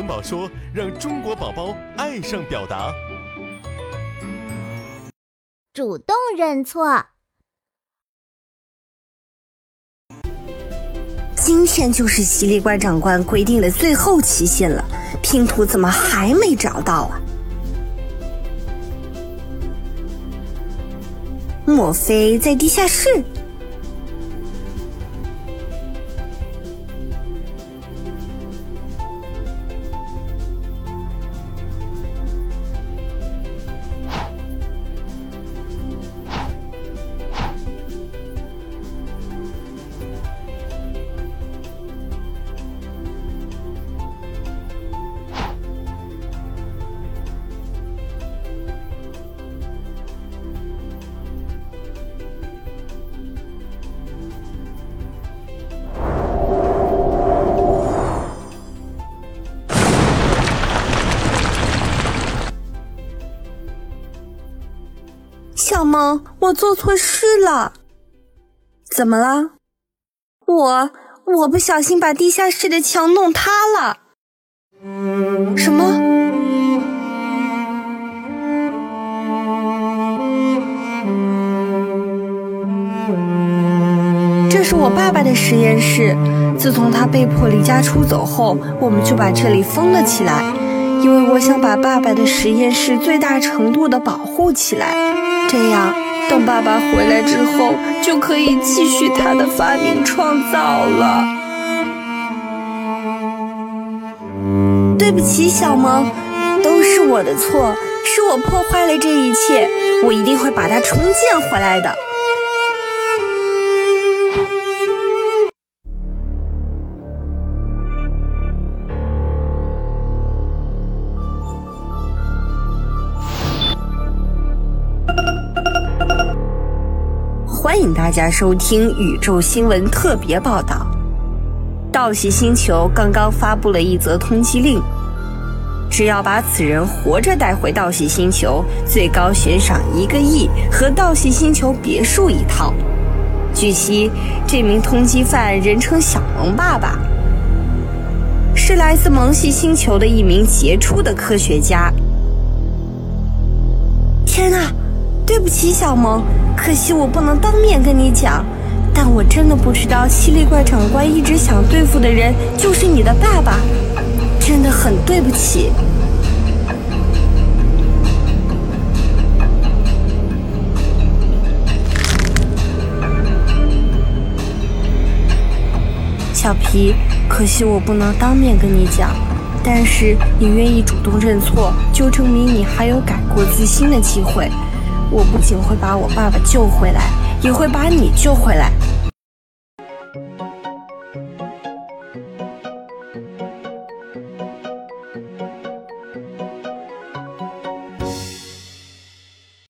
萌宝说，让中国宝宝爱上表达。主动认错。今天就是犀利怪长官规定的最后期限了，拼图怎么还没找到啊？莫非在地下室？小萌，我做错事了。怎么了？我我不小心把地下室的墙弄塌了。什么？这是我爸爸的实验室。自从他被迫离家出走后，我们就把这里封了起来，因为我想把爸爸的实验室最大程度的保护起来。这样，等爸爸回来之后，就可以继续他的发明创造了。对不起，小萌，都是我的错，是我破坏了这一切，我一定会把它重建回来的。欢迎大家收听宇宙新闻特别报道。道喜星球刚刚发布了一则通缉令，只要把此人活着带回道喜星球，最高悬赏一个亿和道喜星球别墅一套。据悉，这名通缉犯人称小萌爸爸，是来自萌系星球的一名杰出的科学家。天哪！对不起，小萌，可惜我不能当面跟你讲。但我真的不知道，犀利怪长官一直想对付的人就是你的爸爸，真的很对不起。小皮，可惜我不能当面跟你讲，但是你愿意主动认错，就证明你还有改过自新的机会。我不仅会把我爸爸救回来，也会把你救回来。